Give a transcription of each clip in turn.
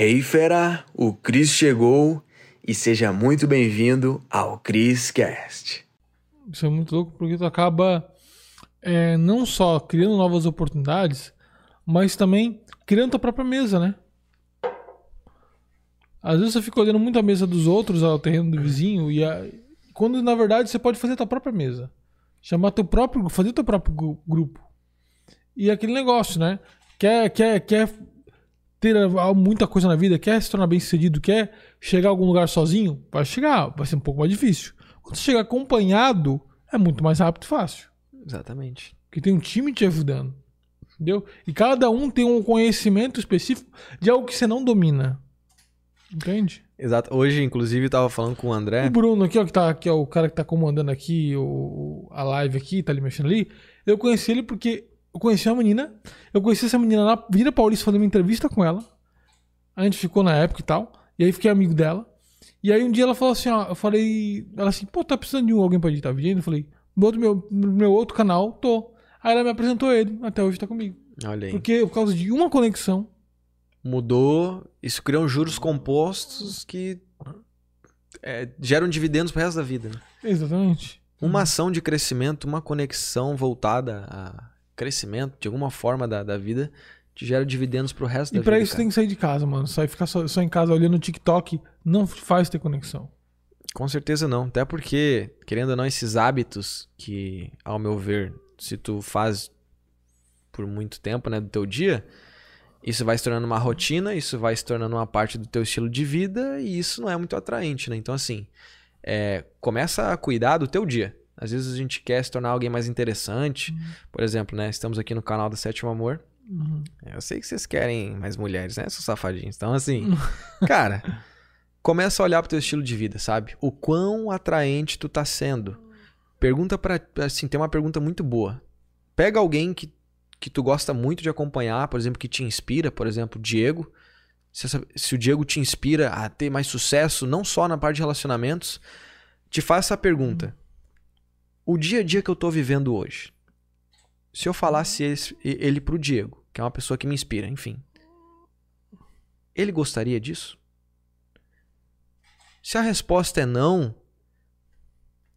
Hey fera, o Cris chegou e seja muito bem-vindo ao Cris Cast. Isso é muito louco porque tu acaba é, não só criando novas oportunidades, mas também criando tua própria mesa, né? Às vezes você fica olhando muito a mesa dos outros, ao terreno do vizinho, e a... quando na verdade você pode fazer a tua própria mesa. Chamar teu próprio, fazer teu próprio grupo. E aquele negócio, né? Quer, quer, quer ter muita coisa na vida, quer se tornar bem sucedido, quer chegar a algum lugar sozinho, vai chegar, vai ser um pouco mais difícil. Quando você chega acompanhado, é muito mais rápido e fácil. Exatamente. Porque tem um time te ajudando. Entendeu? E cada um tem um conhecimento específico de algo que você não domina. Entende? Exato. Hoje, inclusive, eu tava falando com o André. O Bruno aqui, ó, que, tá, que é o cara que tá comandando aqui o, a live aqui, tá ali mexendo ali. Eu conheci ele porque eu conheci uma menina. Eu conheci essa menina na Vila Paulista fazendo uma entrevista com ela. A gente ficou na época e tal. E aí fiquei amigo dela. E aí um dia ela falou assim, ó, eu falei, ela assim, pô, tá precisando de alguém pra editar vídeo? Eu falei, no outro, meu, meu outro canal, tô. Aí ela me apresentou ele, até hoje tá comigo. Olha aí. Porque por causa de uma conexão. Mudou, isso criou juros compostos que é, geram dividendos pro resto da vida. Né? Exatamente. Uma ação de crescimento, uma conexão voltada a crescimento, de alguma forma da, da vida, te gera dividendos pro resto e da vida. E pra isso cara. tem que sair de casa, mano. Só ficar só, só em casa olhando o TikTok não faz ter conexão. Com certeza não. Até porque, querendo ou não, esses hábitos que, ao meu ver, se tu faz por muito tempo, né, do teu dia, isso vai se tornando uma rotina, isso vai se tornando uma parte do teu estilo de vida e isso não é muito atraente, né? Então, assim, é, começa a cuidar do teu dia. Às vezes a gente quer se tornar alguém mais interessante. Uhum. Por exemplo, né? Estamos aqui no canal do Sétimo Amor. Uhum. Eu sei que vocês querem mais mulheres, né? Seus safadinhos. Então, assim, cara, começa a olhar pro teu estilo de vida, sabe? O quão atraente tu tá sendo. Pergunta para assim, tem uma pergunta muito boa. Pega alguém que, que tu gosta muito de acompanhar, por exemplo, que te inspira, por exemplo, Diego. Se, essa, se o Diego te inspira a ter mais sucesso, não só na parte de relacionamentos, te faz essa pergunta. Uhum o dia a dia que eu estou vivendo hoje. Se eu falasse esse, ele pro Diego, que é uma pessoa que me inspira, enfim. Ele gostaria disso? Se a resposta é não,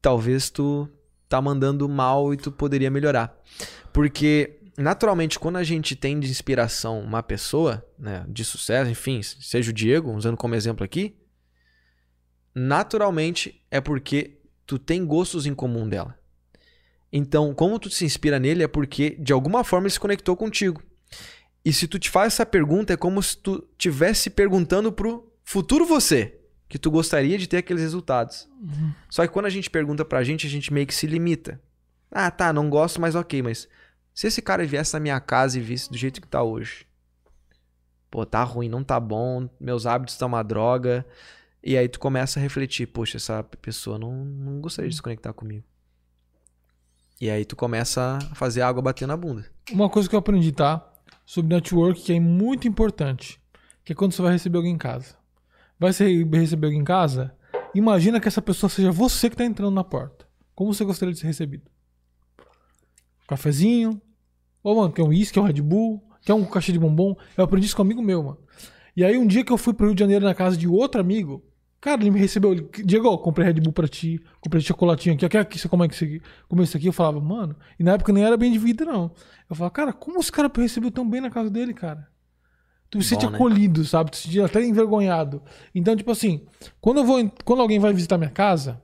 talvez tu tá mandando mal e tu poderia melhorar. Porque naturalmente quando a gente tem de inspiração uma pessoa, né, de sucesso, enfim, seja o Diego, usando como exemplo aqui, naturalmente é porque tu tem gostos em comum dela. Então, como tu se inspira nele é porque de alguma forma ele se conectou contigo. E se tu te faz essa pergunta é como se tu tivesse perguntando pro futuro você que tu gostaria de ter aqueles resultados. Uhum. Só que quando a gente pergunta pra gente, a gente meio que se limita. Ah, tá, não gosto, mas ok, mas se esse cara viesse na minha casa e visse do jeito que tá hoje, pô, tá ruim, não tá bom, meus hábitos estão uma droga, e aí tu começa a refletir, poxa, essa pessoa não, não gostaria de se conectar comigo. E aí tu começa a fazer água bater na bunda. Uma coisa que eu aprendi, tá? Sobre network que é muito importante, que é quando você vai receber alguém em casa. Vai receber alguém em casa? Imagina que essa pessoa seja você que está entrando na porta. Como você gostaria de ser recebido? cafezinho. Ô, mano, quer um uísque, quer um Red Bull, quer um caixa de bombom. Eu aprendi isso com um amigo meu, mano. E aí um dia que eu fui pro Rio de Janeiro na casa de outro amigo, Cara, ele me recebeu. Ele, Diego, comprei Red Bull pra ti, comprei chocolatinho aqui. Quer que você come aqui, come isso aqui? Eu falava, mano. E na época nem era bem de vida, não. Eu falava, cara, como esse cara recebeu tão bem na casa dele, cara? Tu se sente né? acolhido, sabe? Tu se sente até envergonhado. Então, tipo assim, quando eu vou. Quando alguém vai visitar minha casa,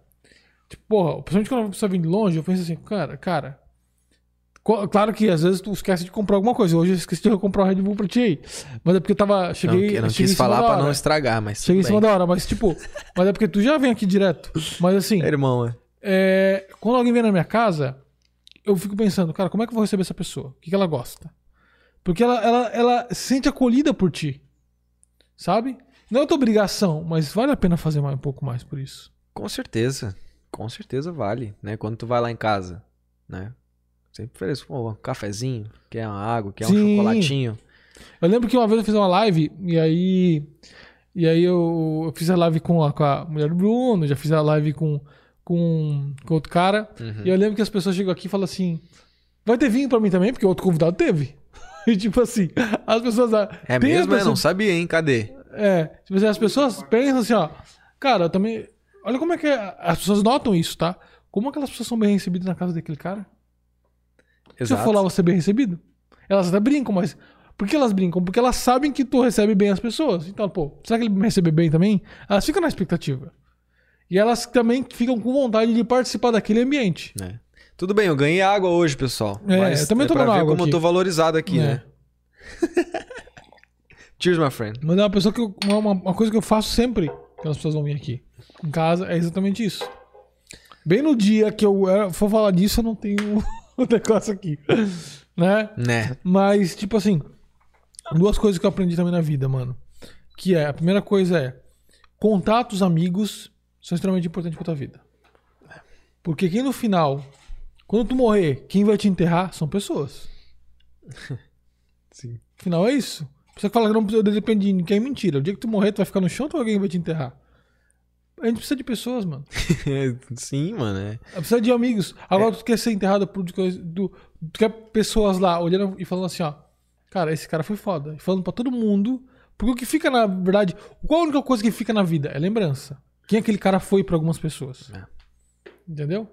tipo, porra, principalmente quando a pessoa vem de longe, eu penso assim, cara, cara, Claro que às vezes tu esquece de comprar alguma coisa. Hoje eu esqueci de comprar um Red Bull pra ti aí. Mas é porque eu tava. Cheguei. Não, não cheguei quis falar pra não estragar, mas. Cheguei em cima da hora, mas tipo. mas é porque tu já vem aqui direto. Mas assim. É, irmão, é. é. Quando alguém vem na minha casa, eu fico pensando, cara, como é que eu vou receber essa pessoa? O que, que ela gosta? Porque ela, ela, ela se sente acolhida por ti. Sabe? Não é tua obrigação, mas vale a pena fazer mais, um pouco mais por isso. Com certeza. Com certeza vale, né? Quando tu vai lá em casa, né? Sempre ofereço um cafezinho, quer uma água, quer Sim. um chocolatinho. Eu lembro que uma vez eu fiz uma live e aí. E aí eu, eu fiz a live com a, com a mulher do Bruno, já fiz a live com, com, com outro cara. Uhum. E eu lembro que as pessoas chegam aqui e falam assim: vai ter vinho pra mim também, porque outro convidado teve. E tipo assim, as pessoas. É mesmo? Pessoas... Eu não sabia, hein? Cadê? É, tipo assim, as pessoas pensam assim, ó. Cara, eu também. Olha como é que é- as pessoas notam isso, tá? Como aquelas pessoas são bem recebidas na casa daquele cara? Se eu for lá, você é bem recebido? Elas até brincam, mas. Por que elas brincam? Porque elas sabem que tu recebe bem as pessoas. Então, pô, será que ele me recebe bem também? Elas ficam na expectativa. E elas também ficam com vontade de participar daquele ambiente. É. Tudo bem, eu ganhei água hoje, pessoal. É, mas eu também é tô pra tomando água como aqui. eu tô valorizado aqui, É. né? Cheers, my friend. Mas é uma pessoa que eu- uma, uma- coisa que eu faço sempre que as pessoas vão vir aqui em casa é exatamente isso. Bem no dia que eu for falar disso, eu não tenho o negócio aqui. Né? Né? Mas, tipo assim, duas coisas que eu aprendi também na vida, mano. Que é, a primeira coisa é, contatos amigos são extremamente importantes pra tua vida. Porque quem no final, quando tu morrer, quem vai te enterrar são pessoas. Sim. No final é isso. Você fala que não precisa depender de ninguém, é mentira. O dia que tu morrer, tu vai ficar no chão ou alguém vai te enterrar? A gente precisa de pessoas, mano. Sim, mano. É. Precisa de amigos. Agora tu quer ser enterrado por. Do, tu quer pessoas lá olhando e falando assim, ó. Cara, esse cara foi foda. E falando pra todo mundo. Porque o que fica, na verdade. Qual a única coisa que fica na vida? É lembrança. Quem aquele cara foi pra algumas pessoas. É. Entendeu?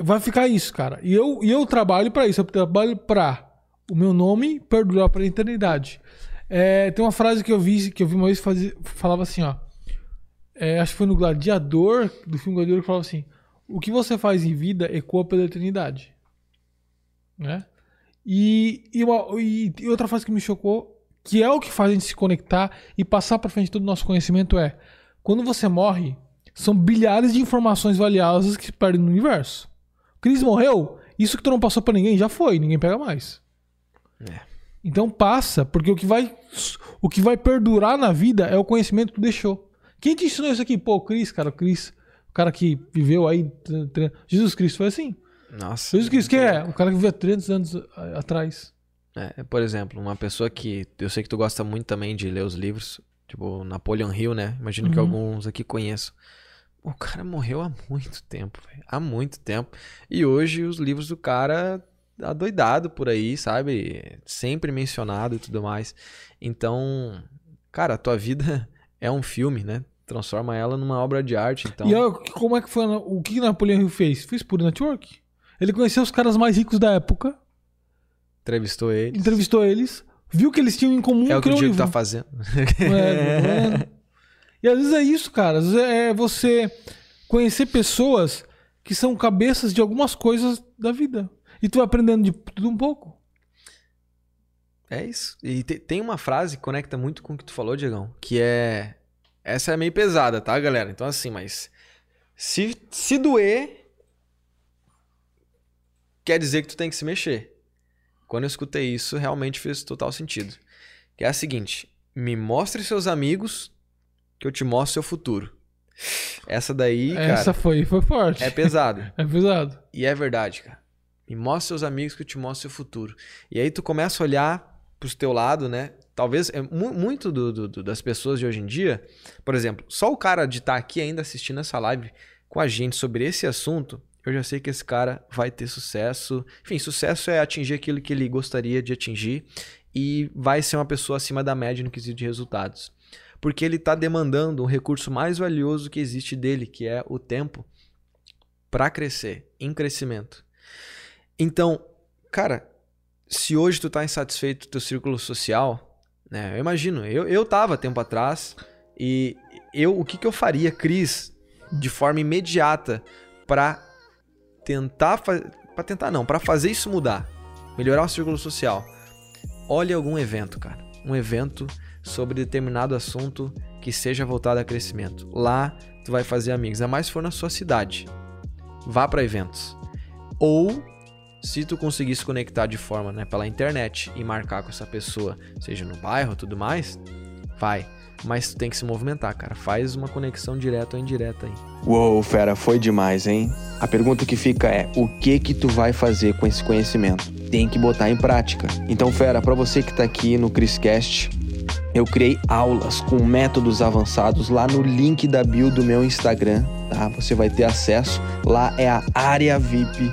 Vai ficar isso, cara. E eu, e eu trabalho pra isso. Eu trabalho pra o meu nome perdurar pra eternidade. É, tem uma frase que eu vi, que eu vi uma vez fazia, falava assim, ó. É, acho que foi no Gladiador, do filme Gladiador, que falava assim: O que você faz em vida ecoa pela eternidade. Né? E, e, uma- e- e outra frase que me chocou, que é o que faz a gente se conectar e passar pra frente todo o nosso conhecimento é: quando você morre, são bilhares de informações valiosas que se perdem no universo. Cris morreu, isso que tu não passou pra ninguém já foi, ninguém pega mais. É. Então passa, porque o que vai o que vai perdurar na vida é o conhecimento que tu deixou. Quem te ensinou isso aqui? Pô, o Cris, cara, o Cris, o cara que viveu aí. tre- Jesus Cristo foi assim. Nossa. Jesus Cristo que é? O cara que viveu há 300 anos atrás. É, por exemplo, uma pessoa que eu sei que tu gosta muito também de ler os livros, tipo Napoleon Hill, né? Imagino que Uhum. alguns aqui conheçam. O cara morreu há muito tempo, velho. Há muito tempo. E hoje os livros do cara adoidado por aí, sabe? Sempre mencionado e tudo mais. Então, cara, a tua vida é um filme, né? Transforma ela numa obra de arte, então. E como é que foi? O que Napoleão Hill fez? Fez por network. Ele conheceu os caras mais ricos da época, Entrevistou ele. entrevistou eles, viu que eles tinham em comum É o que o Diego tá livro. fazendo. É, tá vendo? e às vezes é isso, cara. Às vezes é você conhecer pessoas que são cabeças de algumas coisas da vida. E tu vai aprendendo de tudo um pouco. É isso. E te- tem uma frase que conecta muito com o que tu falou, Diegão, que é. Essa é meio pesada, tá, galera? Então, assim, mas. Se, se doer, quer dizer que tu tem que se mexer. Quando eu escutei isso, realmente fez total sentido. Que é a seguinte: me mostre seus amigos, que eu te mostro seu futuro. Essa daí, Essa cara, foi, foi forte. é pesado. É pesado. E é verdade, cara. Me mostra seus amigos que eu te mostro seu futuro. E aí tu começa a olhar pro teu lado, né? Talvez é mu- muito do- do- do- das pessoas de hoje em dia, por exemplo, só o cara de estar aqui ainda assistindo essa live com a gente sobre esse assunto, eu já sei que esse cara vai ter sucesso. Enfim, sucesso é atingir aquilo que ele gostaria de atingir e vai ser uma pessoa acima da média no quesito de resultados. Porque ele está demandando um recurso mais valioso que existe dele, que é o tempo, para crescer, em crescimento. Então, cara, se hoje tu tá insatisfeito com teu círculo social, né? Eu imagino, eu, eu tava tempo atrás e eu o que que eu faria, Cris, de forma imediata para tentar para tentar não, para fazer isso mudar, melhorar o círculo social. Olhe algum evento, cara. Um evento sobre determinado assunto que seja voltado a crescimento. Lá tu vai fazer amigos, ainda mais se for na sua cidade. Vá para eventos. Ou se tu conseguir se conectar de forma, né, pela internet e marcar com essa pessoa, seja no bairro, tudo mais, vai. Mas tu tem que se movimentar, cara. Faz uma conexão direta ou indireta aí. Uou, fera, foi demais, hein? A pergunta que fica é: o que que tu vai fazer com esse conhecimento? Tem que botar em prática. Então, fera, para você que tá aqui no Criscast, eu criei aulas com métodos avançados lá no link da bio do meu Instagram, tá? Você vai ter acesso. Lá é a área VIP,